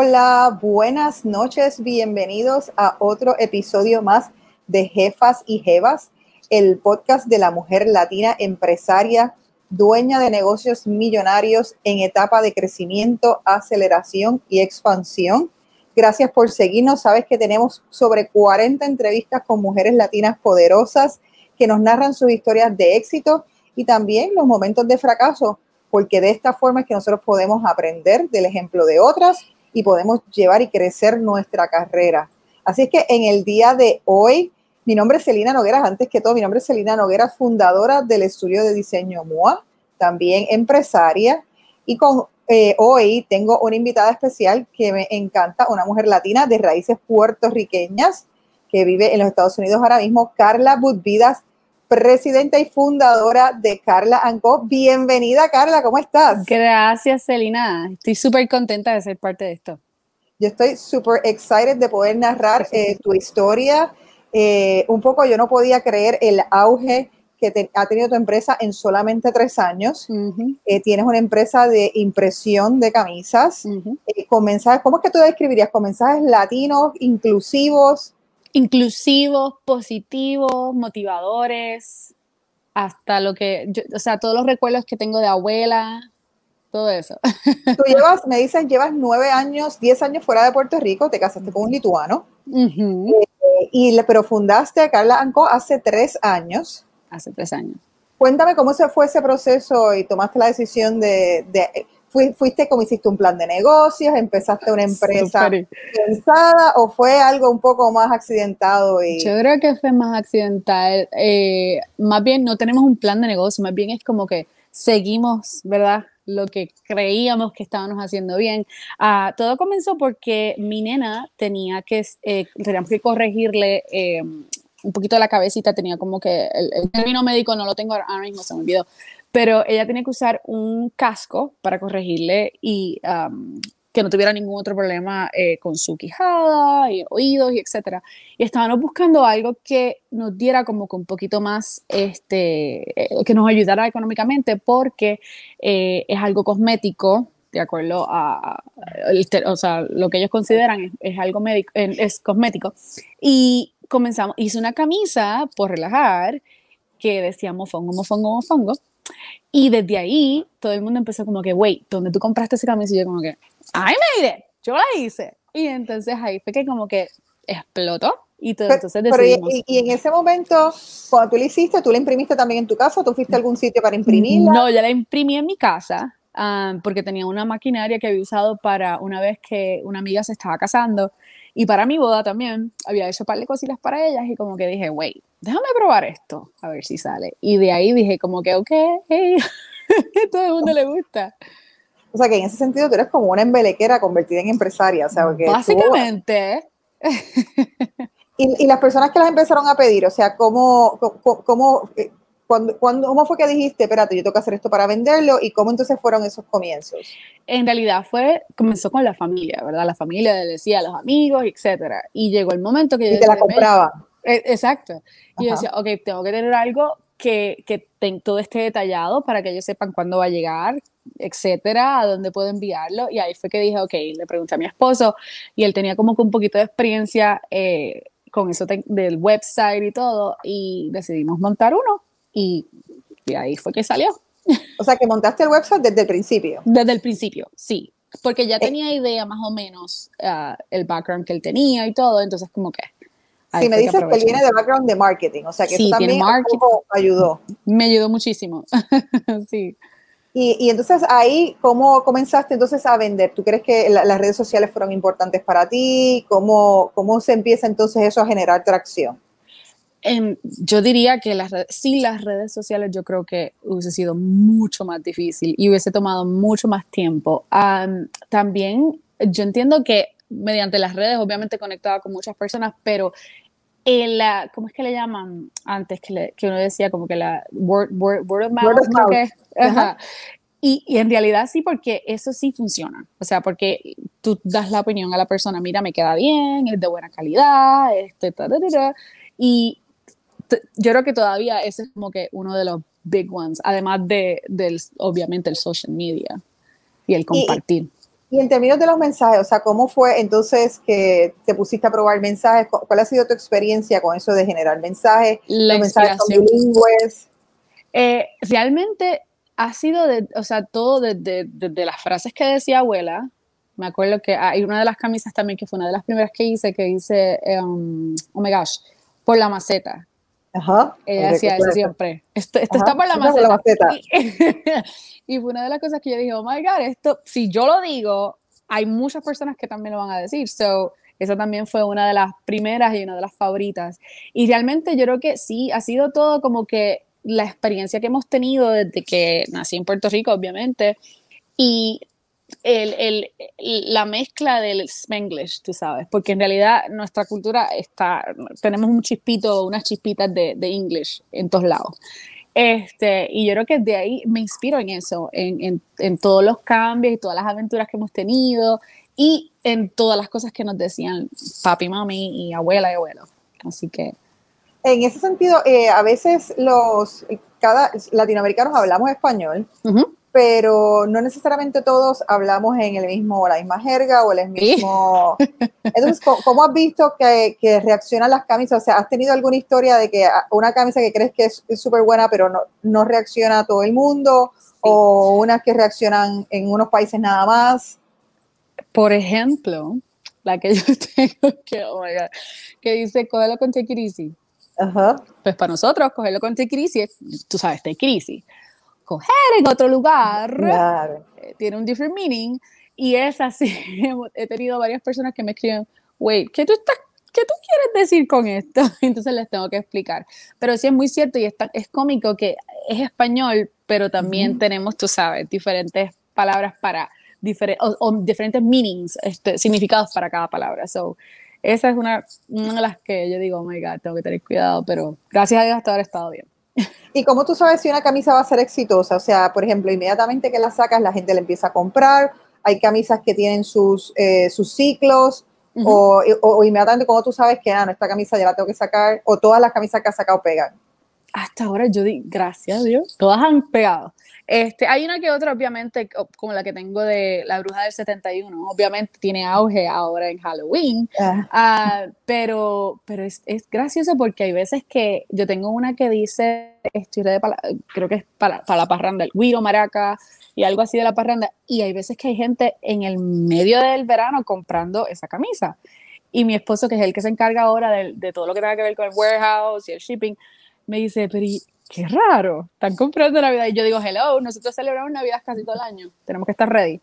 Hola, buenas noches, bienvenidos a otro episodio más de Jefas y Jevas, el podcast de la mujer latina empresaria, dueña de negocios millonarios en etapa de crecimiento, aceleración y expansión. Gracias por seguirnos. Sabes que tenemos sobre 40 entrevistas con mujeres latinas poderosas que nos narran sus historias de éxito y también los momentos de fracaso, porque de esta forma es que nosotros podemos aprender del ejemplo de otras y podemos llevar y crecer nuestra carrera. Así es que en el día de hoy, mi nombre es Celina Nogueras, antes que todo, mi nombre es Celina Nogueras, fundadora del estudio de diseño MOA, también empresaria, y con eh, hoy tengo una invitada especial que me encanta, una mujer latina de raíces puertorriqueñas que vive en los Estados Unidos ahora mismo, Carla Budvidas, presidenta y fundadora de Carla Co. Bienvenida, Carla, ¿cómo estás? Gracias, Celina. Estoy súper contenta de ser parte de esto. Yo estoy súper excited de poder narrar eh, tu historia. Eh, un poco yo no podía creer el auge que ha tenido tu empresa en solamente tres años. Eh, tienes una empresa de impresión de camisas con mensajes, ¿cómo es que tú describirías? Con mensajes latinos, inclusivos inclusivos, positivos, motivadores, hasta lo que, o sea, todos los recuerdos que tengo de abuela, todo eso. Tú llevas, me dicen, llevas nueve años, diez años fuera de Puerto Rico, te casaste con un lituano, eh, y, pero fundaste Carla Anco hace tres años. Hace tres años. Cuéntame cómo se fue ese proceso y tomaste la decisión de fuiste como hiciste un plan de negocios, empezaste una empresa pensada o fue algo un poco más accidentado? Y... Yo creo que fue más accidental. Eh, más bien no tenemos un plan de negocio, más bien es como que seguimos, ¿verdad? Lo que creíamos que estábamos haciendo bien. Ah, todo comenzó porque mi nena tenía que, eh, teníamos que corregirle eh, un poquito la cabecita, tenía como que el, el, término médico no lo tengo ahora mismo, se me olvidó, pero ella tenía que usar un casco para corregirle y que no tuviera ningún otro problema eh, con su quijada y oídos y etcétera. Y estábamos buscando algo que nos diera como que un poquito más, este, eh, que nos ayudara económicamente porque eh, es algo cosmético, de acuerdo a, o sea, lo que ellos consideran es, algo médico, es cosmético. Y comenzamos, hice una camisa por relajar que decía mofongo, mofongo, mofongo. Y desde ahí todo el mundo empezó como que, wait, ¿dónde tú compraste esa camisa? Y yo como que, I made it, yo la hice. Y entonces ahí fue que como que explotó y todo, entonces decidimos. y, en ese momento, cuando tú la hiciste, ¿tú la imprimiste también en tu casa tú fuiste a algún sitio para imprimirla? No, yo la imprimí en mi casa ah, porque tenía una maquinaria que había usado para una vez que una amiga se estaba casando y para mi boda también había hecho un par de cositas para ellas y como que dije, wait, déjame probar esto, a ver si sale. Y de ahí dije como que, ok, todo el mundo le gusta. O sea que en ese sentido tú eres como una embelequera convertida en empresaria, o sea, Básicamente. y, y, las personas que las empezaron a pedir, o sea, ¿cómo, cómo, cómo eh, ¿Cuándo, ¿Cómo fue que dijiste, espérate, yo tengo que hacer esto para venderlo? ¿Y cómo entonces fueron esos comienzos? En realidad fue, comenzó con la familia, ¿verdad? La familia le decía a los amigos, etcétera. Y llegó el momento que... Y te la compraba. E, exacto. Y yo decía, ok, tengo que tener algo que, que todo esté detallado para que ellos sepan cuándo va a llegar, etcétera, a dónde puedo enviarlo. Y ahí fue que dije, ok, le pregunté a mi esposo y él tenía como que un poquito de experiencia eh, con eso del website y todo y decidimos montar uno y de ahí fue que salió. O sea, que montaste el website desde el principio. Desde el principio, sí. Porque ya eh. tenía idea más o menos uh, el background que él tenía y todo, entonces como que... Sí, me dices que, él viene de background de marketing, o sea que eso también ayudó. Me ayudó muchísimo, sí. Y, y, entonces ahí, ¿cómo comenzaste entonces a vender? ¿Tú crees que las redes sociales fueron importantes para ti? ¿Cómo, ¿Cómo se empieza entonces eso a generar tracción? Yo diría que las, sin las redes sociales yo creo que hubiese sido mucho más difícil y hubiese tomado mucho más tiempo. también yo entiendo que mediante las redes obviamente conectaba con muchas personas, pero en la, ¿cómo es que le llaman antes que, que uno decía como que la word, of mouth? Y, y, en realidad sí, porque eso sí funciona. O sea, porque tú das la opinión a la persona, mira, me queda bien, es de buena calidad, este, y yo creo que todavía ese es como que uno de los big ones, además de, del, obviamente, el social media y el compartir. Y en términos de los mensajes, o sea, ¿cómo fue entonces que te pusiste a probar mensajes? ¿Cuál ha sido tu experiencia con eso de generar mensajes? La los mensajes son bilingües. Eh, realmente ha sido, de, o sea, todo desde, desde las frases que decía abuela. Me acuerdo que hay una de las camisas también que fue una de las primeras que hice, que dice, um, oh my gosh, por la maceta. Ajá. Ella decía eso siempre. Esto, esto está por la maceta. La maceta. Y, y, fue una de las cosas que yo dije, oh my God, esto, si yo lo digo, hay muchas personas que también lo van a decir. So, esa también fue una de las primeras y una de las favoritas. Y realmente yo creo que sí, ha sido todo como que la experiencia que hemos tenido desde que nací en Puerto Rico, obviamente, y el, el, la mezcla del Spanglish, tú sabes, porque en realidad nuestra cultura está, tenemos un chispito, unas chispitas de, de English en todos lados. Este, y yo creo que de ahí me inspiro en eso, en, en, en, todos los cambios y todas las aventuras que hemos tenido y en todas las cosas que nos decían papi, mami y abuela y abuelo. Así que... En ese sentido, eh, a veces los, cada latinoamericanos hablamos español, pero no necesariamente todos hablamos en el mismo, la misma jerga o el mismo... Entonces, ¿cómo, has visto que, que, reaccionan las camisas? O sea, ¿has tenido alguna historia de que una camisa que crees que es súper buena, pero no, no, reacciona a todo el mundo? ¿O unas que reaccionan en unos países nada más? Por ejemplo, la que yo tengo que, oh my God, que dice, cógelo con take it easy. Ajá. Pues para nosotros, cogerlo con take it easy, tú sabes, take it easy coger en otro lugar, eh, tiene un different meaning. Y es así, he tenido varias personas que me escriben, wait, ¿qué tú estás ¿qué tú quieres decir con esto? Entonces les tengo que explicar. Pero sí es muy cierto y es, es cómico que es español, pero también tenemos, tú sabes, diferentes palabras para, diferentes o, diferentes meanings, este, significados para cada palabra. So, esa es una, una de las que yo digo, oh my God, tengo que tener cuidado, pero gracias a Dios hasta ahora he estado bien. ¿Y cómo tú sabes si una camisa va a ser exitosa? O sea, por ejemplo, inmediatamente que la sacas, la gente la empieza a comprar. Hay camisas que tienen sus, eh, sus ciclos. o, o, inmediatamente cuando tú sabes que, ah, no, esta camisa ya la tengo que sacar. O todas las camisas que has sacado pegan. Hasta ahora yo di, gracias a Dios, todas han pegado. Este, hay una que otra, obviamente, como la que tengo de La Bruja del 71, obviamente tiene auge ahora en Halloween, ah. uh, pero, pero es, es, gracioso porque hay veces que yo tengo una que dice, estoy de creo que es para, para, la parranda, el guiro, maraca y algo así de la parranda, y hay veces que hay gente en el medio del verano comprando esa camisa. Y mi esposo, que es el que se encarga ahora de, de todo lo que tenga que ver con el warehouse y el shipping, me dice, pero qué raro, están comprando Navidad. Y yo digo, hello, nosotros celebramos Navidad casi todo el año, tenemos que estar ready.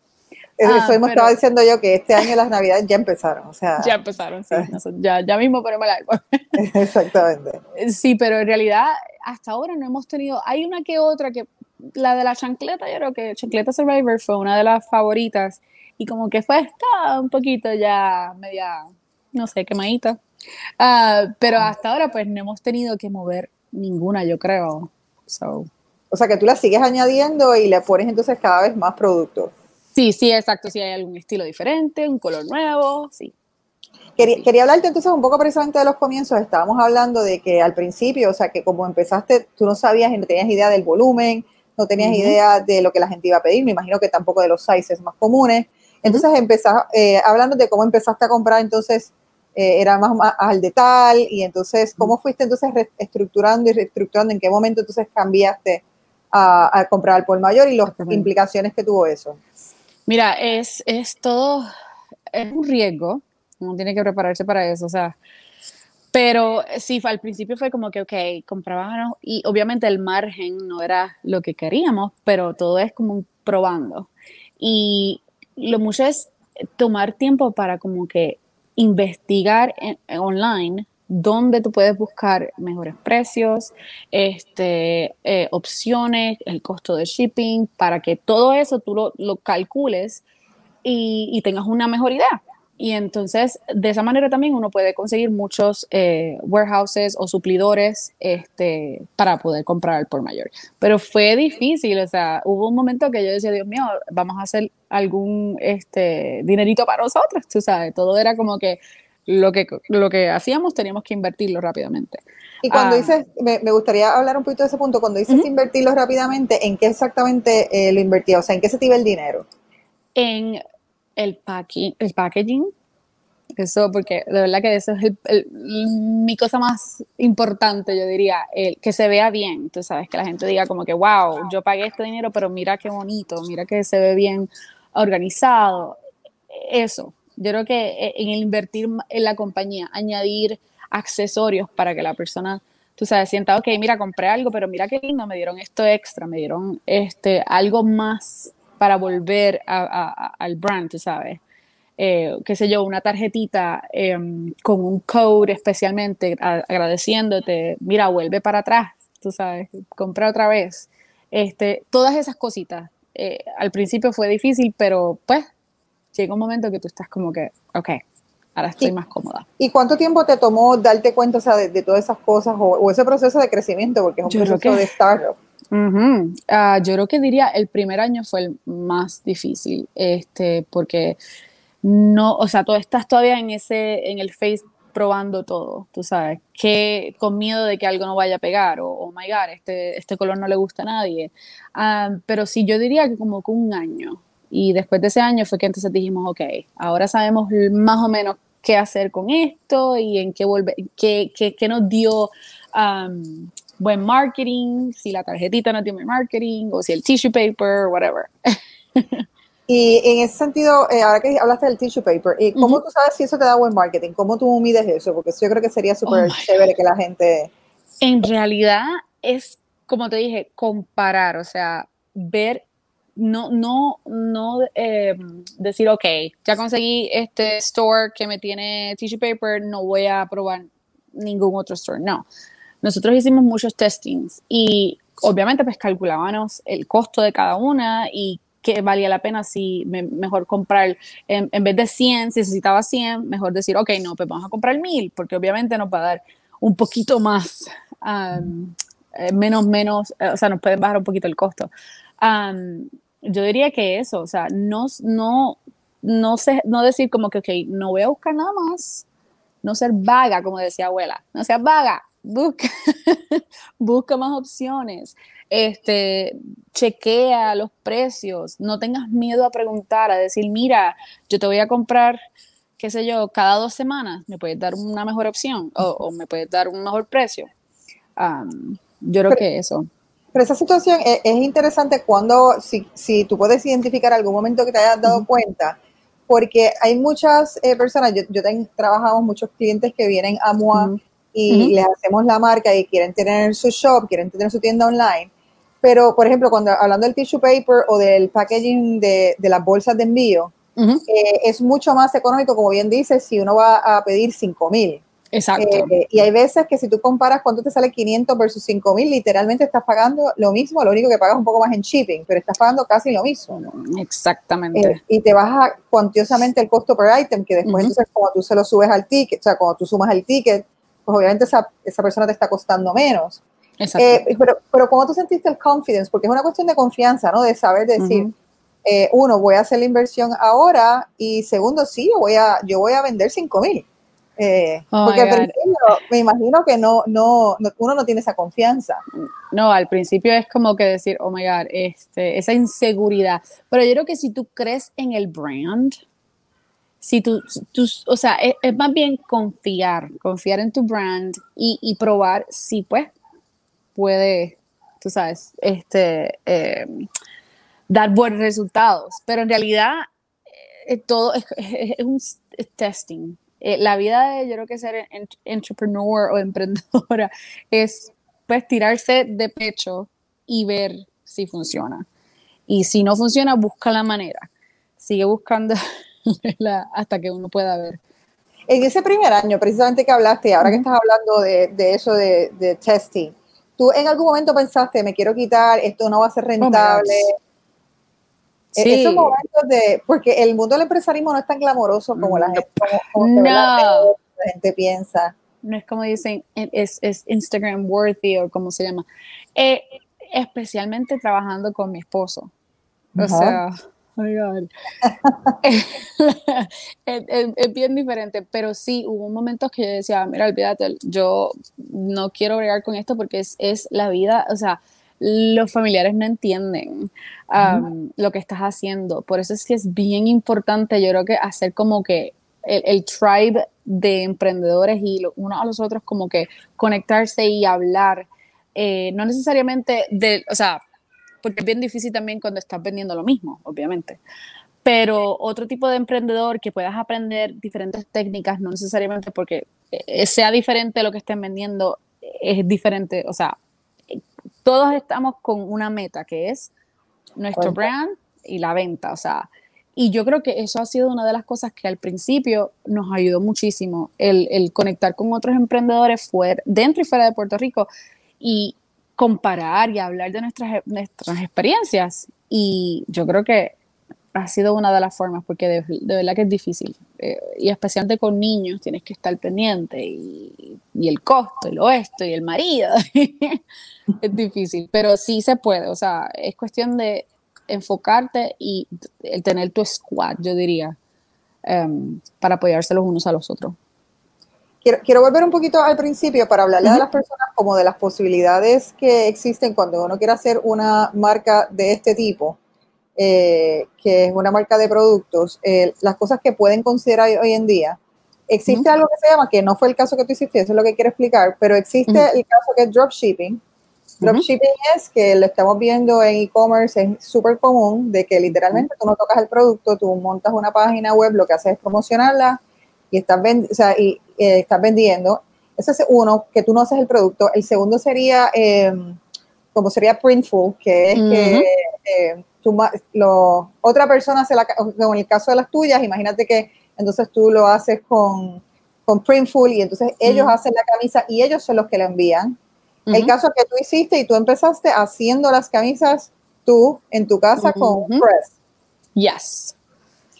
Eso ah, me estaba diciendo yo que este año las Navidades ya empezaron, o sea. Ya empezaron, sí, ya, ya mismo ponemos el árbol. Exactamente. Sí, pero en realidad hasta ahora no hemos tenido, hay una que otra que, la de la chancleta, yo creo que Chancleta Survivor fue una de las favoritas y como que fue esta un poquito ya media, no sé, quemadita. Uh, pero hasta ahora pues no hemos tenido que mover ninguna, yo creo. O sea que tú la sigues añadiendo y le pones entonces cada vez más productos. Sí, sí, exacto. Si hay algún estilo diferente, un color nuevo, sí. Quería, quería, hablarte entonces un poco precisamente de los comienzos. Estábamos hablando de que al principio, o sea, que como empezaste, tú no sabías y no tenías idea del volumen, no tenías idea de lo que la gente iba a pedir, me imagino que tampoco de los sizes más comunes. Entonces uh eh, hablando de cómo empezaste a comprar entonces eh, era más, al detalle y entonces, ¿cómo fuiste entonces reestructurando y reestructurando? ¿En qué momento entonces cambiaste a, comprar al por mayor y las implicaciones que tuvo eso? Mira, es, es todo, es un riesgo, uno tiene que prepararse para eso, o sea, pero sí, al principio fue como que, ok, comprábamos y obviamente el margen no era lo que queríamos, pero todo es como un probando. Y lo mucho es tomar tiempo para como que investigar online dónde tú puedes buscar mejores precios, este, eh, opciones, el costo de shipping, para que todo eso tú lo, calcules y, tengas una mejor idea. Y entonces, de esa manera también uno puede conseguir muchos eh, warehouses o suplidores este, para poder comprar al por mayor. Pero fue difícil, o sea, hubo un momento que yo decía, Dios mío, vamos a hacer algún este, dinerito para nosotros, tú sabes, todo era como que lo que, lo que hacíamos teníamos que invertirlo rápidamente. Y cuando ah. dices, me, gustaría hablar un poquito de ese punto, cuando dices invertirlo rápidamente, ¿en qué exactamente eh, lo invertía? O sea, ¿en qué se te iba el dinero? En El, packing, el packaging, eso, porque de verdad que eso es mi cosa más importante, yo diría, el que se vea bien, tú sabes, que la gente diga como que, wow, yo pagué este dinero, pero mira qué bonito, mira que se ve bien organizado. Eso, yo creo que eh, en el invertir en la compañía, añadir accesorios para que la persona, tú sabes, sienta, ok, mira, compré algo, pero mira qué lindo, me dieron esto extra, me dieron este, algo más para volver al brand, tú sabes. Eh, qué sé yo, una tarjetita em, con un code especialmente agradeciéndote, mira, vuelve para atrás, tú sabes, compra otra vez. Este, todas esas cositas. Eh, al principio fue difícil, pero pues llega un momento que tú estás como que, ok, ahora estoy más cómoda. ¿Y cuánto tiempo te tomó darte cuenta o sea, de, todas esas cosas o, ese proceso de crecimiento? Porque es un proceso de startup. Ah, yo creo que diría el primer año fue el más difícil, este, porque no, o sea, tú estás todavía en ese, en el face probando todo, tú sabes, que con miedo de que algo no vaya a pegar o, oh my god, este, este color no le gusta a nadie. Ah, pero sí, yo diría que como con un año, y después de ese año fue que entonces dijimos, ok, ahora sabemos más o menos qué hacer con esto y en qué volver, qué, qué, nos dio um, buen marketing, si la tarjetita no tiene marketing o si el tissue paper, whatever. Y en ese sentido, eh, ahora que hablaste del tissue paper, ¿y ¿cómo tú sabes si eso te da buen marketing? ¿Cómo tú mides eso? Porque yo creo que sería súper oh chévere que la gente... En realidad es, como te dije, comparar, o sea, ver no, no, no eh, decir, ok, ya conseguí este store que me tiene tissue paper, no voy a probar ningún otro store. No. Nosotros hicimos muchos testings y obviamente pues calculábamos el costo de cada una y que valía la pena si mejor comprar, en, vez de 100, si necesitaba 100, mejor decir, ok, no, pues vamos a comprar 1000, porque obviamente nos va a dar un poquito más, eh, menos, menos, eh, o sea, nos pueden bajar un poquito el costo. Yo diría que eso, o sea, no, no, no, sé, no decir como que, ok, no voy a buscar nada más, no ser vaga, como decía abuela, no seas vaga, busca, busca más opciones, este, chequea los precios, no tengas miedo a preguntar, a decir, mira, yo te voy a comprar, qué sé yo, cada dos semanas, me puedes dar una mejor opción o, me puedes dar un mejor precio. yo creo que eso. Pero esa situación es, interesante cuando, si, si, tú puedes identificar algún momento que te hayas dado cuenta, porque hay muchas eh, personas, yo, yo trabajamos muchos clientes que vienen a MOA y les hacemos la marca y quieren tener su shop, quieren tener su tienda online. Pero, por ejemplo, cuando hablando del tissue paper o del packaging de, de las bolsas de envío, eh, es mucho más económico, como bien dices, si uno va a pedir 5 mil. Exacto. Eh, y hay veces que si tú comparas cuánto te sale 500 versus 5000, literalmente estás pagando lo mismo, lo único que pagas un poco más en shipping, pero estás pagando casi lo mismo. Exactamente. Eh, y te baja cuantiosamente el costo per item, que después entonces cuando tú se lo subes al ticket, o sea, cuando tú sumas el ticket, pues obviamente esa, esa persona te está costando menos. Eh, pero, pero ¿cómo tú sentiste el confidence? Porque es una cuestión de confianza, ¿no? De saber decir, uno, voy a hacer la inversión ahora y segundo, sí, yo voy a, yo voy a vender 5000 eh, oh porque me imagino que no, no, uno no tiene esa confianza. No, al principio es como que decir, oh my God, este, esa inseguridad. Pero yo creo que si tú crees en el brand, si tú, tú o sea, es, más bien confiar, confiar en tu brand y, probar si pues puede, tú sabes, este, em, dar buenos resultados. Pero en realidad eh, todo es, un testing eh, la vida de, yo creo que ser entrepreneur o emprendedora es pues tirarse de pecho y ver si funciona. Y si no funciona, busca la manera. Sigue buscando hasta que uno pueda ver. En ese primer año, precisamente que hablaste, ahora que estás hablando de, eso de, testing, ¿tú en algún momento pensaste, me quiero quitar, esto no va a ser oh rentable? E-, sí. Esos momentos de, porque el mundo del empresarismo no es tan glamoroso como la gente, no. la gente piensa. No es como dicen, es, es Instagram worthy o como se llama. Eh, especialmente trabajando con mi esposo. O sea, es, bien diferente, pero sí hubo momentos que yo decía, mira, olvídate, yo no quiero bregar con esto porque es, es la vida, o sea, los familiares no entienden um, lo que estás haciendo. Por eso es que es bien importante, yo creo que hacer como que el, tribe de emprendedores y unos a los otros como que conectarse y hablar. Eh, no necesariamente de, o sea, porque es bien difícil también cuando estás vendiendo lo mismo, obviamente. Pero otro tipo de emprendedor que puedas aprender diferentes técnicas, no necesariamente porque eh, sea diferente lo que estén vendiendo, es diferente, o sea, todos estamos con una meta que es nuestro brand y la venta, o sea, y yo creo que eso ha sido una de las cosas que al principio nos ayudó muchísimo, el, conectar con otros emprendedores fuera, dentro y fuera de Puerto Rico y comparar y hablar de nuestras, nuestras experiencias. Y yo creo que ha sido una de las formas, porque de, verdad que es difícil. Eh, y especialmente con niños, tienes que estar pendiente y, y el costo, y lo esto, y el marido. es difícil, pero sí se puede. O sea, es cuestión de enfocarte y el tener tu squad, yo diría, em, para apoyarse los unos a los otros. Quiero, quiero, volver un poquito al principio para hablarle a las personas como de las posibilidades que existen cuando uno quiere hacer una marca de este tipo, eh, que es una marca de productos, eh, las cosas que pueden considerar hoy en día. Existe algo que se llama, que no fue el caso que tú hiciste, eso es lo que quiero explicar, pero existe el caso que es dropshipping, Dropshipping es que lo estamos viendo en e-commerce, es súper común de que literalmente tú no tocas el producto, tú montas una página web, lo que haces es promocionarla y estás, y, eh, estás vendiendo. Ese es uno, que tú no haces el producto. El segundo sería, em, como sería Printful, que es que eh, lo, otra persona hace la, en el caso de las tuyas, imagínate que entonces tú lo haces con, con Printful y entonces ellos hacen la camisa y ellos son los que la envían el caso que tú hiciste y tú empezaste haciendo las camisas tú en tu casa con Press. Yes.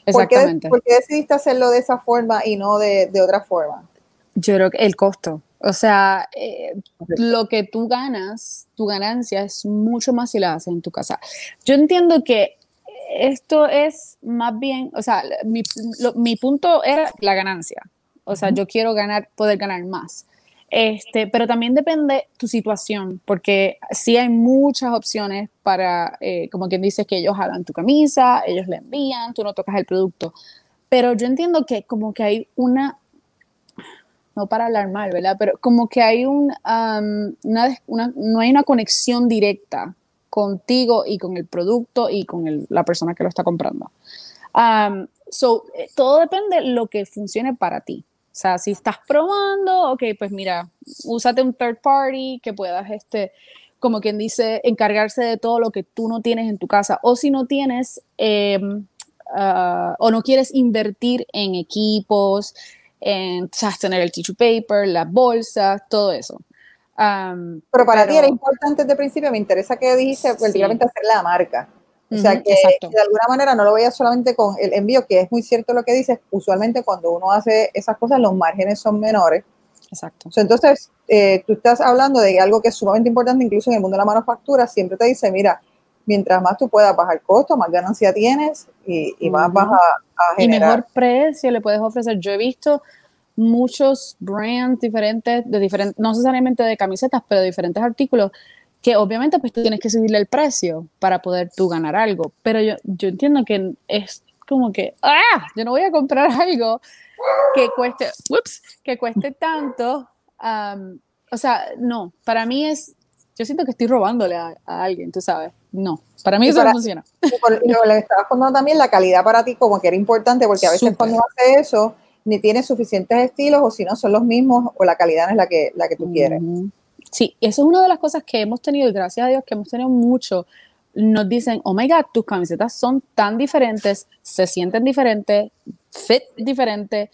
Exactamente. ¿Por qué, decidiste hacerlo de esa forma y no de, otra forma? Yo creo que el costo. O sea, eh, lo que tú ganas, tu ganancia es mucho más si la haces en tu casa. Yo entiendo que esto es más bien, o sea, mi, mi punto era la ganancia. O sea, yo quiero ganar, poder ganar más. Este, pero también depende tu situación, porque sí hay muchas opciones para, eh, como quien dice, que ellos hagan tu camisa, ellos le envían, tú no tocas el producto. Pero yo entiendo que como que hay una, no para hablar mal, ¿verdad? Pero como que hay un, una, no hay una conexión directa contigo y con el producto y con la persona que lo está comprando. so, eh, todo depende de lo que funcione para ti. O sea, si estás probando, ok, pues mira, úsate un third party que puedas, este, como quien dice, encargarse de todo lo que tú no tienes en tu casa. O si no tienes, em, ah, o no quieres invertir en equipos, en tener el tissue paper, las bolsas, todo eso. pero para ti era importante desde el principio, me interesa que dijiste, prácticamente hacer la marca. O sea, que, de alguna manera no lo veas solamente con el envío, que es muy cierto lo que dices, usualmente cuando uno hace esas cosas los márgenes son menores. Exacto. entonces, eh, tú estás hablando de algo que es sumamente importante, incluso en el mundo de la manufactura, siempre te dice, mira, mientras más tú puedas bajar costo, más ganancia tienes y, más vas a, generar. Y mejor precio le puedes ofrecer. Yo he visto muchos brands diferentes, de diferentes, no necesariamente de camisetas, pero de diferentes artículos, que obviamente pues tú tienes que subirle el precio para poder tú ganar algo, pero yo, yo entiendo que es como que, ah, yo no voy a comprar algo que cueste, ups, que cueste tanto, o sea, no, para mí es, yo siento que estoy robándole a, alguien, tú sabes, no, para mí eso no funciona. Y le estabas contando también la calidad para ti como que era importante, porque a veces cuando hace eso, ni tienes suficientes estilos o si no son los mismos o la calidad no es la que, la que tú quieres. Sí, eso es una de las cosas que hemos tenido, y gracias a Dios que hemos tenido mucho. Nos dicen, oh my God, tus camisetas son tan diferentes, se sienten diferentes, fit diferente.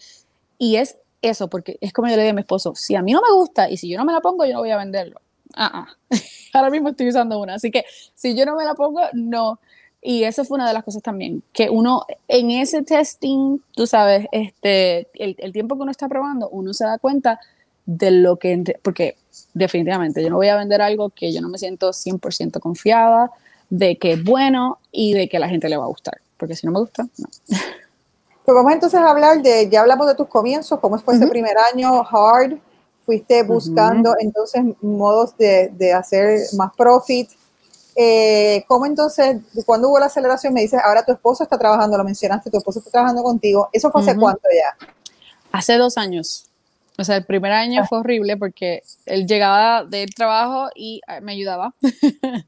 Y es eso, porque es como yo le digo a mi esposo, si a mí no me gusta y si yo no me la pongo, yo no voy a venderlo. Ah, ah. Ahora mismo estoy usando una, así que si yo no me la pongo, no. Y eso fue una de las cosas también, que uno en ese testing, tú sabes, este, el, el tiempo que uno está probando, uno se da cuenta de lo que, porque definitivamente yo no voy a vender algo que yo no me siento 100% confiada de que es bueno y de que a la gente le va a gustar, porque si no me gusta, no. Pues vamos entonces a hablar de, ya hablamos de tus comienzos, cómo fue ese primer año, hard, fuiste buscando entonces modos de, de, hacer más profit, eh, ¿cómo entonces, cuando hubo la aceleración, me dices, ahora tu esposo está trabajando, lo mencionaste, tu esposo está trabajando contigo, ¿eso fue hace cuánto ya? Hace dos años. O sea, el primer año ah. fue horrible porque él llegaba del trabajo y ah, me ayudaba.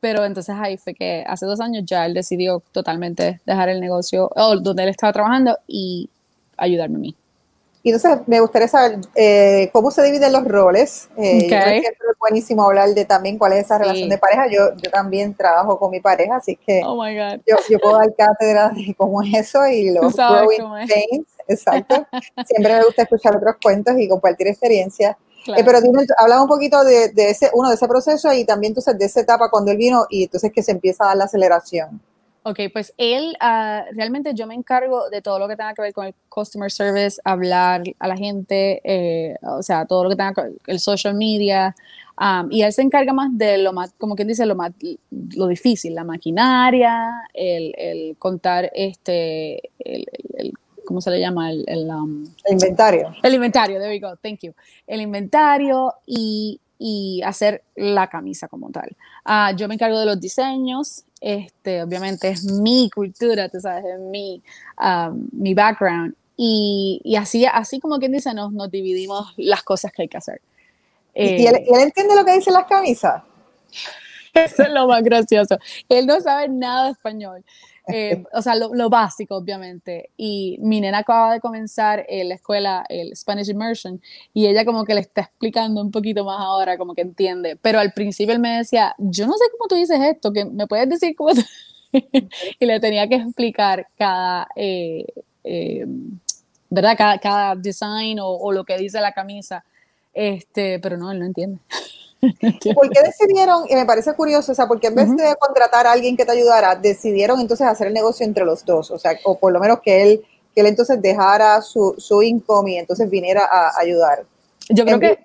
Pero entonces ahí fue que hace dos años ya él decidió totalmente dejar el negocio o donde él estaba trabajando y ayudarme a mí. Y entonces me gustaría saber eh, cómo se dividen los roles. Eh, es buenísimo hablar de también cuál es esa relación de pareja. Yo, yo también trabajo con mi pareja, así que oh my God. Yo, yo, puedo dar cátedra de cómo es eso y los growing pains. Exacto. Siempre me gusta escuchar otros cuentos y compartir experiencias. Eh, pero dime, habla un poquito de, de, ese, uno, de ese proceso y también entonces de esa etapa cuando él vino y entonces que se empieza a dar la aceleración. Ok, pues él, uh, realmente yo me encargo de todo lo que tenga que ver con el customer service, hablar a la gente, eh, o sea, todo lo que tenga que ver el social media, um, y él se encarga más de lo más, como quien dice, lo más, lo difícil, la maquinaria, el, el contar este, el, el, ¿cómo se le llama? El, el, um, el inventario. El inventario, there we go, thank you. El inventario y y hacer la camisa como tal. Uh, yo me encargo de los diseños, este, obviamente es mi cultura, tú sabes, es mi, um, mi background. Y, y, así, así como quien dice, nos, nos dividimos las cosas que hay que hacer. ¿Y, él, ¿Y, él, entiende lo que dicen las camisas? Eso es lo más gracioso. Él no sabe nada de español. Eh, o sea, lo, básico, obviamente. Y mi nena acaba de comenzar en la escuela, el Spanish Immersion, y ella como que le está explicando un poquito más ahora, como que entiende. Pero al principio él me decía, yo no sé cómo tú dices esto, que me puedes decir cómo y le tenía que explicar cada, eh, eh, ¿verdad? Cada, design o, o, lo que dice la camisa. Este, pero no, él no entiende. ¿Por qué decidieron, y me parece curioso, o sea, porque en vez de contratar a alguien que te ayudara, decidieron entonces hacer el negocio entre los dos, o sea, o por lo menos que él, que él entonces dejara su, su income y entonces viniera a ayudar? Yo creo que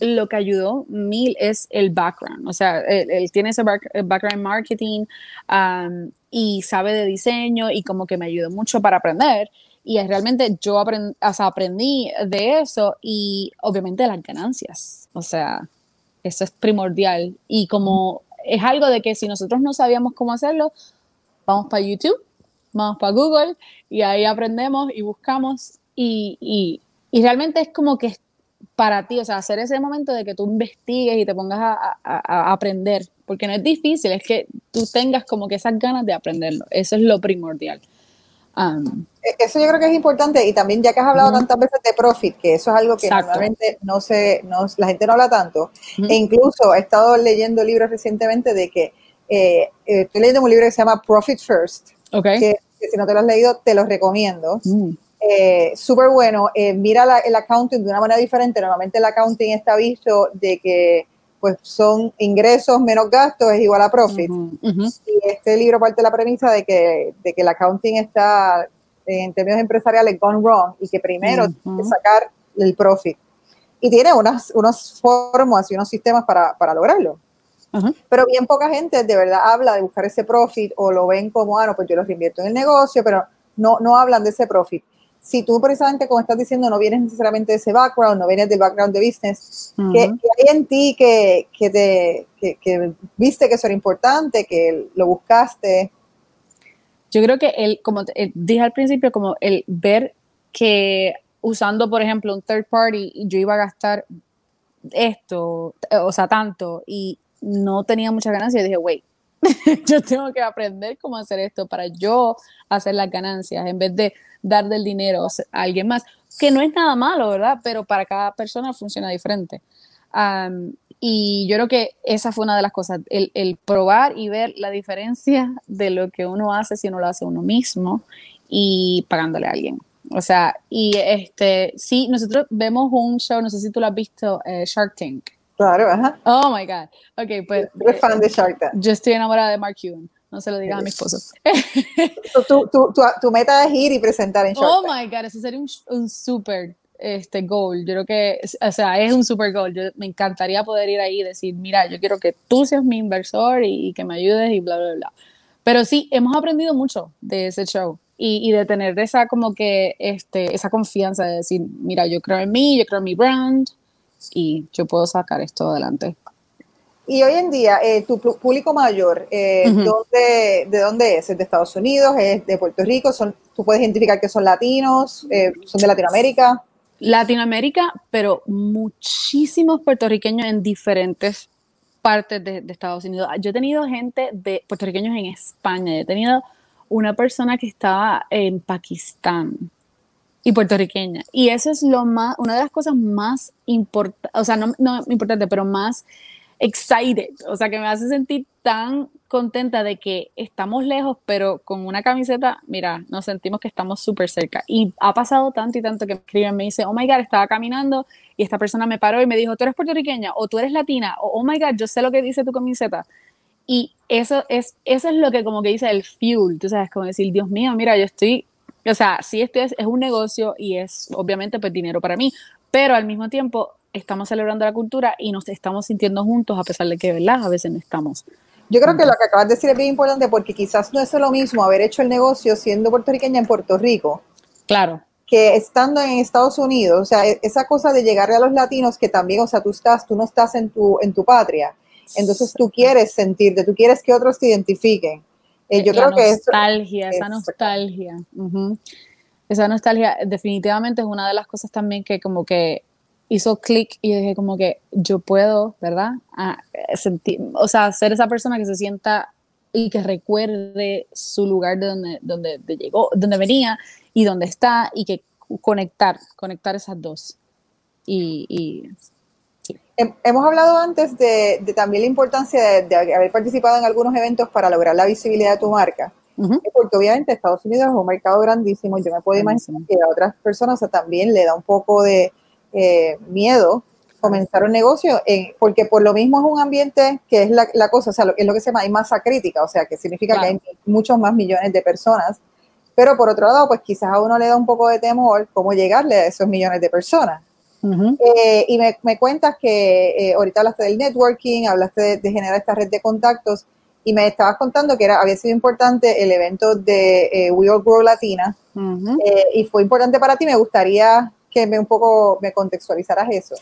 lo que ayudó mil es el background, o sea, él, tiene ese background en marketing um, y sabe de diseño y como que me ayudó mucho para aprender y es realmente yo aprend, o sea, aprendí de eso y obviamente las ganancias, o sea, eso es primordial. Y como es algo de que si nosotros no sabíamos cómo hacerlo, vamos para YouTube, vamos para Google y ahí aprendemos y buscamos y, y, y, realmente es como que para ti, o sea, hacer ese momento de que tú investigues y te pongas a, a, aprender, porque no es difícil, es que tú tengas como que esas ganas de aprenderlo, eso es lo primordial. Um, eso yo creo que es importante y también ya que has hablado tantas veces de profit, que eso es algo que normalmente no se, no, la gente no habla tanto, e incluso he estado leyendo libros recientemente de que eh, eh, estoy leyendo un libro que se llama Profit First, que, si no te lo has leído te lo recomiendo. Mm. Eh, súper bueno, mira el accounting de una manera diferente, normalmente el accounting está visto de que pues son ingresos menos gastos es igual a profit. Y este libro parte de la premisa de que, de que el accounting está en términos empresariales gone wrong y que primero uh sacar el profit. Y tiene unas, unas formas y unos sistemas para, para lograrlo. Pero bien poca gente de verdad habla de buscar ese profit o lo ven como, ah, no, pues yo los invierto en el negocio, pero no, no hablan de ese profit si tú precisamente, como estás diciendo, no vienes necesariamente de ese background, no vienes del background de business, ¿qué, hay en ti que, que, te, que, viste que eso era importante, que lo buscaste? Yo creo que el, como dije al principio, como el ver que usando, por ejemplo, un third party, yo iba a gastar esto, o sea, tanto, y no tenía muchas ganancias, y dije, wait, yo tengo que aprender cómo hacer esto para yo hacer las ganancias, en vez de dar del dinero a alguien más, que no es nada malo, ¿verdad? Pero para cada persona funciona diferente. Y yo creo que esa fue una de las cosas, el, el, probar y ver la diferencia de lo que uno hace si uno lo hace uno mismo y pagándole a alguien. O sea, y este, sí, nosotros vemos un show, no sé si tú lo has visto, eh, Shark Tank. Claro, ajá. Oh my God. Ok, pues. Yo fan de Shark Tank. Yo estoy enamorada de Mark Cuban. No se lo digas a mi esposo. tu, tu, tu, meta es ir y presentar en Shark Oh my God, eso sería un, un super este goal. Yo creo que, o sea, es un super goal. Yo, me encantaría poder ir ahí y decir, mira, yo quiero que tú seas mi inversor y, que me ayudes y bla, bla, bla. Pero sí, hemos aprendido mucho de ese show y, y, de tener esa como que, este, esa confianza de decir, mira, yo creo en mí, yo creo en mi brand y yo puedo sacar esto adelante. Y hoy en día, eh, tu público mayor, eh, ¿dónde, ¿de dónde es? ¿Es de Estados Unidos? ¿Es de Puerto Rico? ¿Son, ¿Tú puedes identificar que son latinos? Eh, ¿Son de Latinoamérica? Latinoamérica, pero muchísimos puertorriqueños en diferentes partes de, Estados Unidos. Yo he tenido gente de puertorriqueños en España, he tenido una persona que estaba en Pakistán y puertorriqueña. Y eso es lo más, una de las cosas más importantes, o sea, no, no importante, pero más excited, o sea, que me hace sentir tan contenta de que estamos lejos, pero con una camiseta, mira, nos sentimos que estamos súper cerca. Y ha pasado tanto y tanto que me escriben, me dice, oh my God, estaba caminando y esta persona me paró y me dijo, tú eres puertorriqueña o tú eres latina, o oh my God, yo sé lo que dice tu camiseta. Y eso es, eso es lo que como que dice el fuel, tú sabes, como decir, Dios mío, mira, yo estoy, o sea, sí, esto es, es un negocio y es obviamente pues dinero para mí, pero al mismo tiempo estamos celebrando la cultura y nos estamos sintiendo juntos a pesar de que, ¿verdad? A veces no estamos. Yo creo que lo que acabas de decir es bien importante porque quizás no es lo mismo haber hecho el negocio siendo puertorriqueña en Puerto Rico. Claro. Que estando en Estados Unidos, o sea, e-, esa cosa de llegarle a los latinos que también, o sea, tú estás, tú no estás en tu, en tu patria. Entonces tú quieres sentirte, tú quieres que otros te identifiquen. Eh, yo creo que nostalgia, esa nostalgia. Esa nostalgia definitivamente es una de las cosas también que como que hizo clic y dije como que yo puedo, ¿verdad? sentir, o sea, ser esa persona que se sienta y que recuerde su lugar de donde, donde llegó, donde venía y donde está y que conectar, conectar esas dos. Y, Hemos hablado antes de, también la importancia de, haber participado en algunos eventos para lograr la visibilidad de tu marca. Porque obviamente Estados Unidos es un mercado grandísimo. Yo me puedo imaginar que a otras personas también le da un poco de, eh, miedo comenzar un negocio, porque por lo mismo es un ambiente que es la, cosa, o sea, es lo que se llama hay masa crítica, o sea, que significa que hay muchos más millones de personas, pero por otro lado, pues quizás a uno le da un poco de temor cómo llegarle a esos millones de personas. Eh, y me, me, cuentas que eh, ahorita hablaste del networking, hablaste de, generar esta red de contactos, y me estabas contando que era, había sido importante el evento de We All Grow Latina, y fue importante para ti, me gustaría que me un poco me contextualizaras eso.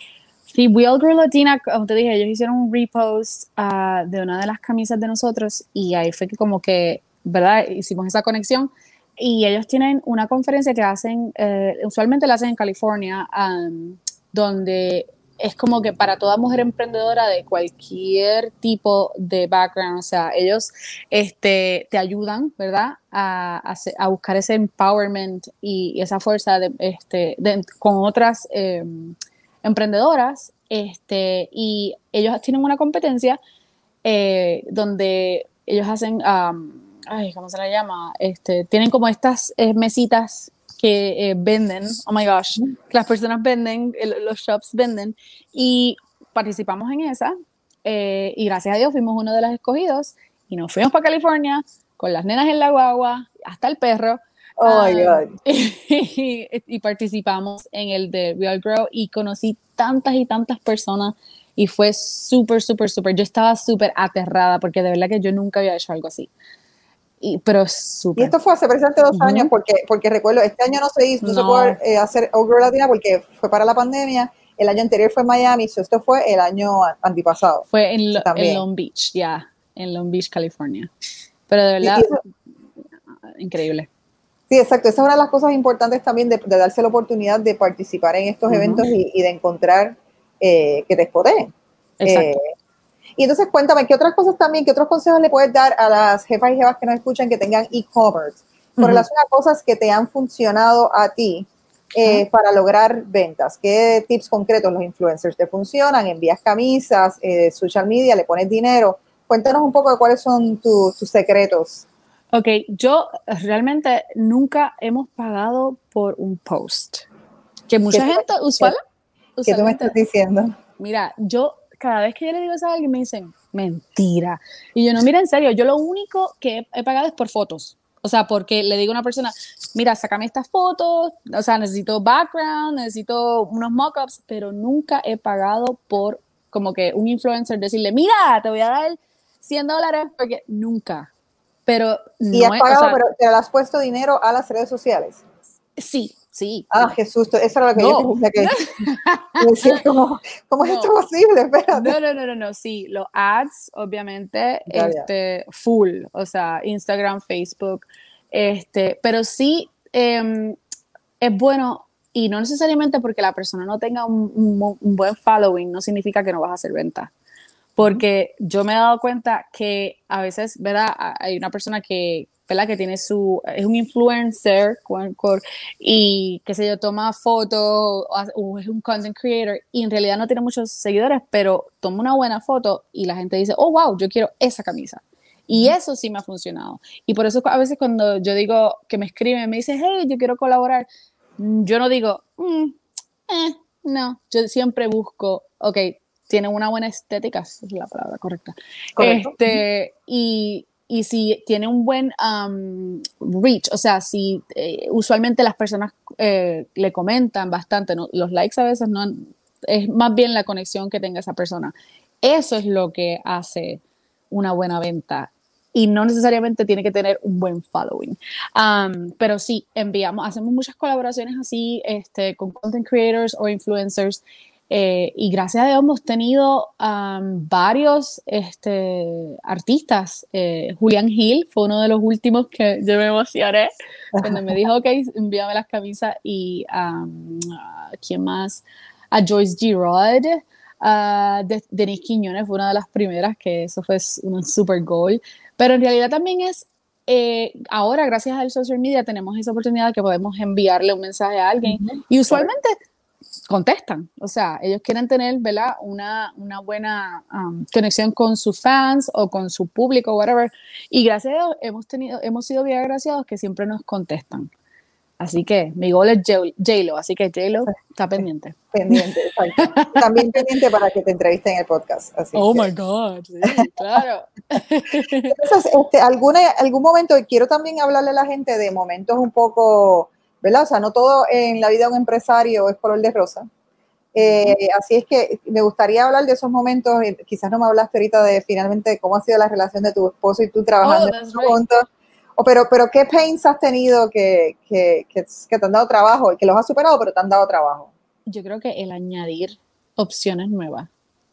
Sí, All Grow Latina, como te dije, ellos hicieron un repost ah, de una de las camisas de nosotros y ahí fue que como que, ¿verdad? Hicimos esa conexión y ellos tienen una conferencia que hacen, eh, usualmente la hacen en California, donde es como que para toda mujer emprendedora de cualquier tipo de background, o sea, ellos este, te ayudan, ¿verdad? A, a, buscar ese empowerment y, esa fuerza de, este, con otras em, emprendedoras, este, y ellos tienen una competencia eh, donde ellos hacen, ay, ¿cómo se la llama? Este, tienen como estas eh, mesitas que eh, venden, oh my gosh, las personas venden, los shops venden, y participamos en esa, eh, y gracias a Dios fuimos uno de los escogidos, y nos fuimos para California con las nenas en la guagua, hasta el perro, oh my ah, God. Y, participamos en el de Real Grow, y conocí tantas y tantas personas, y fue súper, súper, súper, yo estaba súper aterrada, porque de verdad que yo nunca había hecho algo así. Y, pero Y esto fue hace precisamente dos años, porque, porque recuerdo, este año no se hizo, no, se pudo eh, hacer Over Latina porque fue para la pandemia. El año anterior fue en Miami, esto fue el año antipasado. Fue en, Long Beach, ya, en Long Beach, California. Pero de verdad, increíble. Sí, exacto. Esa es una de las cosas importantes también de, darse la oportunidad de participar en estos eventos y, de encontrar eh, que te expoten. Exacto. Eh, y entonces cuéntame, ¿qué otras cosas también, qué otros consejos le puedes dar a las jefas y jefas que nos escuchan que tengan e-commerce con relación a cosas que te han funcionado a ti eh, para lograr ventas? ¿Qué tips concretos los influencers te funcionan? ¿Envías camisas, eh, social media, le pones dinero? Cuéntanos un poco de cuáles son tus secretos. Ok, yo realmente nunca hemos pagado por un post. Que mucha gente usual. ¿Qué tú me estás diciendo? Mira, yo cada vez que yo le digo eso a alguien me dicen, mentira. Y yo no, mira, en serio, yo lo único que he, pagado es por fotos. O sea, porque le digo a una persona, mira, sácame estas fotos, o sea, necesito background, necesito unos mockups, pero nunca he pagado por como que un influencer decirle, mira, te voy a dar 100 dólares, porque nunca. Pero no ¿Y has pagado, pero te has puesto dinero a las redes sociales? Sí, sí. Ah, Jesús, eso era lo que yo pensé que decir, ¿cómo, cómo es esto posible? Espérate. No, no, no, no, no, sí, los ads, obviamente, este, full, o sea, Instagram, Facebook, este, pero sí em, es bueno y no necesariamente porque la persona no tenga un, un, buen following, no significa que no vas a hacer venta. Porque yo me he dado cuenta que a veces, ¿verdad? Hay una persona que, ¿verdad? Que tiene su, es un influencer y que se yo, toma fotos o es un content creator y en realidad no tiene muchos seguidores, pero toma una buena foto y la gente dice, oh, wow, yo quiero esa camisa. Y eso sí me ha funcionado. Y por eso a veces cuando yo digo que me escriben, me dicen, hey, yo quiero colaborar, yo no digo, mm, eh, no, yo siempre busco, ok, tiene una buena estética, esa es la palabra correcta. Este, y, y, si tiene un buen um, reach, o sea, si eh, usualmente las personas eh, le comentan bastante, los likes a veces no, es más bien la conexión que tenga esa persona. Eso es lo que hace una buena venta y no necesariamente tiene que tener un buen following. Um, pero sí, enviamos, hacemos muchas colaboraciones así este, con content creators o influencers. Eh, y gracias a Dios hemos tenido um, varios este, artistas. Eh, Julian Hill fue uno de los últimos que yo me emocioné cuando me dijo, ok, envíame las camisas. Y um, ¿quién más? A Joyce Girard. Uh, de, Denise Quiñones fue una de las primeras que eso fue un super goal. Pero en realidad también es, eh, ahora gracias al social media tenemos esa oportunidad que podemos enviarle un mensaje a alguien y usualmente contestan, o sea, ellos quieren tener, ¿verdad? Una, una buena um, conexión con sus fans o con su público, whatever. Y gracias a Dios hemos tenido, hemos sido bien agraciados que siempre nos contestan. Así que mi gol es J-Lo, así que J-Lo está pendiente. Pendiente, exacto. También pendiente para que te entreviste en el podcast. oh my God, sí, claro. Entonces, este, alguna, algún momento, quiero también hablarle a la gente de momentos un poco, ¿verdad? O sea, no todo en la vida de un empresario es color de rosa. Eh, así es que me gustaría hablar de esos momentos, quizás no me hablaste ahorita de finalmente cómo ha sido la relación de tu esposo y tú trabajando oh, juntos pero, pero ¿qué pains has tenido que, que, que, te han dado trabajo y que los has superado, pero te han dado trabajo? Yo creo que el añadir opciones nuevas,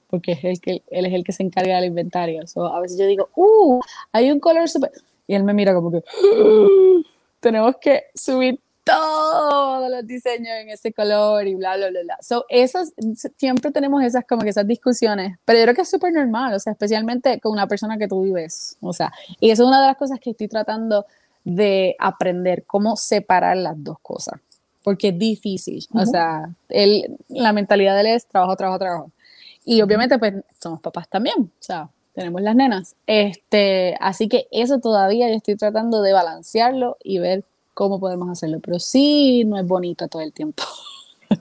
porque es el que, él es el que se encarga del inventario. a veces yo digo, ¡uh! Hay un color super. Y él me mira como que, ¡Ah! tenemos que subir todos los diseños en ese color y bla, bla, bla, bla. So, esos, siempre tenemos esas como que esas discusiones, pero yo creo que es súper normal, o sea, especialmente con una persona que tú vives, o sea, y eso es una de las cosas que estoy tratando de aprender, cómo separar las dos cosas, porque es difícil, o sea, él, la mentalidad de él es trabajo, trabajo, trabajo. Y obviamente, pues, somos papás también, o sea, tenemos las nenas. Este, así que eso todavía yo estoy tratando de balancearlo y ver cómo podemos hacerlo, pero sí no es bonito todo el tiempo.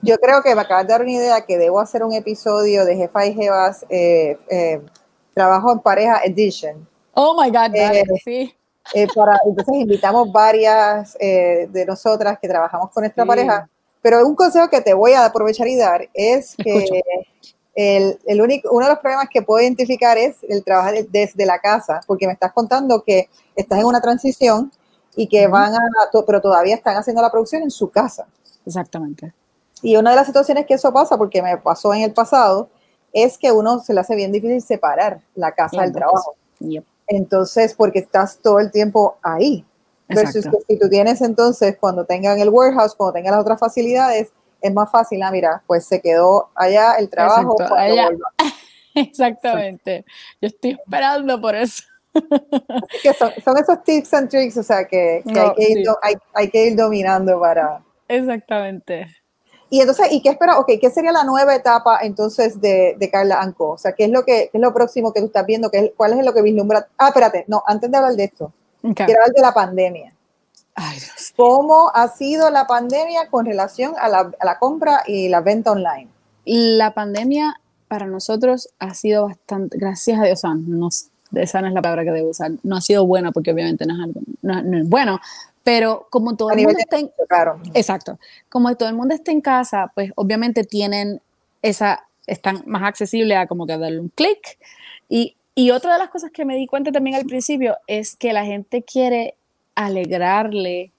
Yo creo que me acabas de dar una idea que debo hacer un episodio de Jefa y Jevas eh, eh, Trabajo en Pareja Edition. Oh my God, eh, sí. para, entonces invitamos varias de nosotras que trabajamos con nuestra pareja, pero un consejo que te voy a aprovechar y dar es que el, el, único, uno de los problemas que puedo identificar es el trabajar desde la casa, porque me estás contando que estás en una transición y que van a, pero todavía están haciendo la producción en su casa. Exactamente. Y una de las situaciones que eso pasa, porque me pasó en el pasado, es que uno se le hace bien difícil separar la casa del trabajo. Entonces, porque estás todo el tiempo ahí. Versus que si tú tienes entonces, cuando tengan el warehouse, cuando tengan las otras facilidades, es más fácil, ah, mira, pues se quedó allá el trabajo. allá. Exactamente. Yo estoy esperando por eso que son, esos tips and tricks, o sea, que, hay, que ir, dominando para... Exactamente. Y entonces, ¿y qué espera? Ok, ¿qué sería la nueva etapa entonces de, Carla Anco? O sea, ¿qué es lo que es lo próximo que tú estás viendo? ¿Qué ¿Cuál es lo que vislumbra? Ah, espérate, no, antes de hablar de esto, quiero hablar de la pandemia. ¿Cómo ha sido la pandemia con relación a la, a la compra y la venta online? La pandemia para nosotros ha sido bastante, gracias a Dios, nos esa no es la palabra que debo usar, no ha sido buena porque obviamente no es algo, no, es bueno, pero como todo el mundo está en, exacto, como todo el mundo está en casa, pues obviamente tienen esa, están más accesibles a como que darle un clic. Y, y otra de las cosas que me di cuenta también al principio es que la gente quiere alegrarle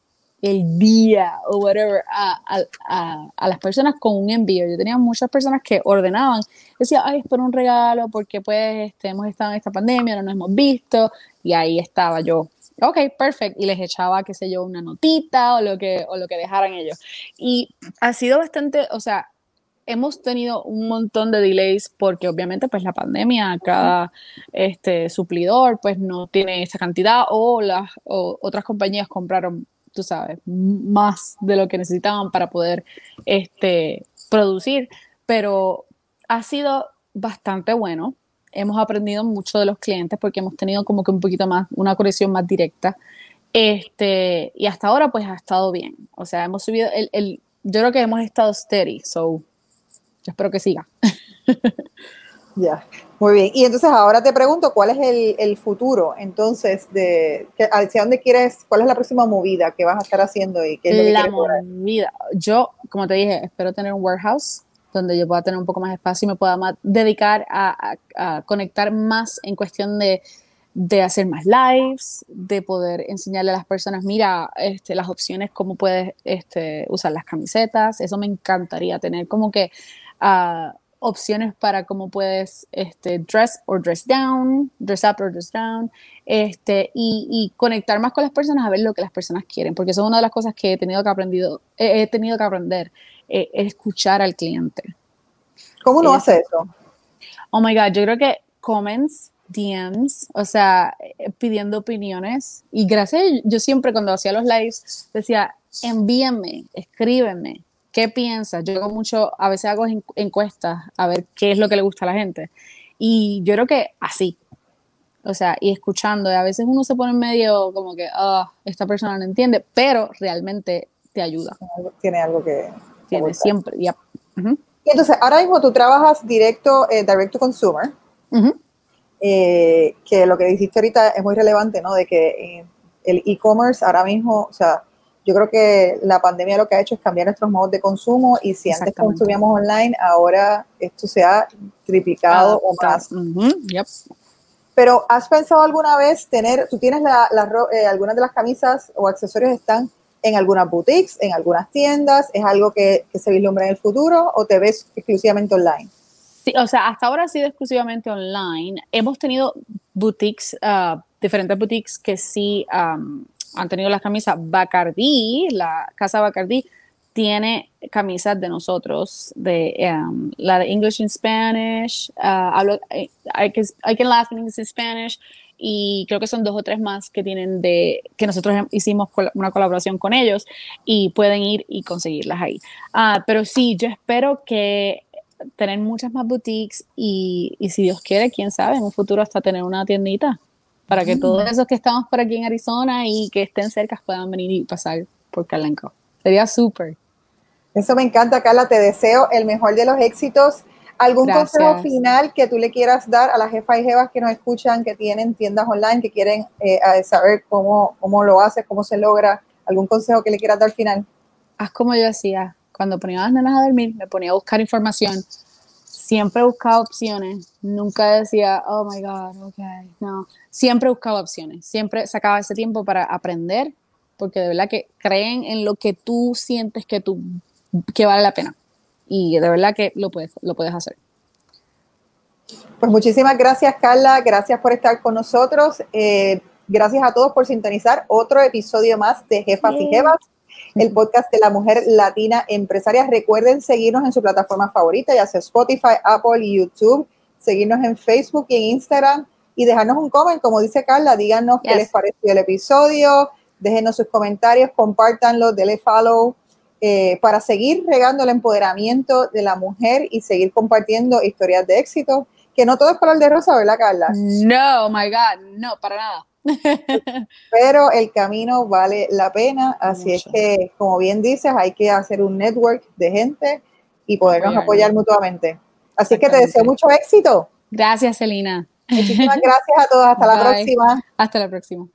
el día o whatever a, las personas con un envío. Yo tenía muchas personas que ordenaban, decía, ay, es por un regalo, porque pues este, hemos estado en esta pandemia, no nos hemos visto, y ahí estaba yo. Ok, perfecto. Y les echaba, qué sé yo, una notita o lo que, o lo que dejaran ellos. Y ha sido bastante, o sea, hemos tenido un montón de delays porque obviamente pues la pandemia, cada este, suplidor pues no tiene esa cantidad o las otras compañías compraron, tú sabes, más de lo que necesitaban para poder este, producir, pero ha sido bastante bueno. Hemos aprendido mucho de los clientes porque hemos tenido como que un poquito más, una conexión más directa. Este, y hasta ahora pues ha estado bien. O sea, hemos subido el, el yo creo que hemos estado steady, so espero que siga. Ya, muy bien. Y entonces ahora te pregunto, ¿cuál es el, futuro entonces de hacia dónde quieres, cuál es la próxima movida que vas a estar haciendo y qué es La movida, yo, como te dije, espero tener un warehouse donde yo pueda tener un poco más espacio y me pueda dedicar a, conectar más en cuestión de, hacer más lives, de poder enseñarle a las personas, mira, este, las opciones, cómo puedes este, usar las camisetas, eso me encantaría tener como que opciones para cómo puedes este, dress or dress down, dress up or dress down, este, y, conectar más con las personas a ver lo que las personas quieren, porque eso es una de las cosas que he tenido que, aprendido, he tenido que aprender, eh, escuchar al cliente. ¿Cómo lo hace eso? Oh my God, yo creo que comments, DMs, o sea, eh, pidiendo opiniones. Y gracias, yo siempre cuando hacía los lives decía, envíame, escríbeme, ¿qué piensas? Yo hago mucho, a veces hago encuestas a ver qué es lo que le gusta a la gente. Y yo creo que así, o sea, y escuchando, a veces uno se pone medio como que, ah, esta persona no entiende, pero realmente te ayuda. Tiene algo que... Tiene siempre, ya. Y entonces, ahora mismo tú trabajas directo, eh, direct to consumer, eh, que lo que dijiste ahorita es muy relevante, ¿no? De que eh, el e-commerce ahora mismo, o sea, yo creo que la pandemia lo que ha hecho es cambiar nuestros modos de consumo y si antes consumíamos online, ahora esto se ha triplicado o más. Pero ¿has pensado alguna vez tener, tú tienes la, eh, algunas de las camisas o accesorios están en algunas boutiques, en algunas tiendas, es algo que, se vislumbra en el futuro o te ves exclusivamente online? Sí, o sea, hasta ahora ha sido exclusivamente online. Hemos tenido boutiques, ah, diferentes boutiques que sí han tenido las camisas Bacardi, la casa Bacardi tiene camisas de nosotros, de um, la de English in Spanish, uh, eh, I, can, I can laugh in English in Spanish, y creo que son dos o tres más que tienen de que nosotros hicimos una colaboración con ellos y pueden ir y conseguirlas ahí. Uh, pero sí, yo espero que tener muchas más boutiques y, y si Dios quiere, quién sabe, en un futuro hasta tener una tiendita para que todos mm. esos que estamos por aquí en Arizona y que estén cerca puedan venir y pasar por Calenco. Sería súper. Eso me encanta, Carla. Te deseo el mejor de los éxitos. ¿Algún consejo final que tú le quieras dar a las jefas y jefas que nos escuchan, que tienen tiendas online, que quieren eh, saber cómo, cómo lo haces, cómo se logra? ¿Algún consejo que le quieras dar al final? Haz como yo hacía. Cuando ponía a las nenas a dormir, me ponía a buscar información siempre buscaba opciones, nunca decía, oh my God, ok, no, siempre buscaba opciones, siempre sacaba ese tiempo para aprender, porque de verdad que creen en lo que tú sientes que, tú, que vale la pena, y de verdad que lo puedes, lo puedes hacer. Pues muchísimas gracias, Carla, gracias por estar con nosotros. Eh, gracias a todos por sintonizar otro episodio más de Jefas y Jefas el podcast de la mujer latina empresaria. Recuerden seguirnos en su plataforma favorita, ya sea Spotify, Apple y YouTube. Seguirnos en Facebook y en Instagram y dejarnos un comment, como dice Carla, díganos qué les pareció el episodio, déjenos sus comentarios, compártanlo, denle follow eh, para seguir regando el empoderamiento de la mujer y seguir compartiendo historias de éxito. Que no todo es color de rosa, ¿verdad, Carla? No, my God, no, para nada. Pero el camino vale la pena, así es que, como bien dices, hay que hacer un network de gente y podernos apoyar mutuamente. Así que te deseo mucho éxito. Gracias, Celina. Muchísimas gracias a todos. Hasta la próxima. Hasta la próxima.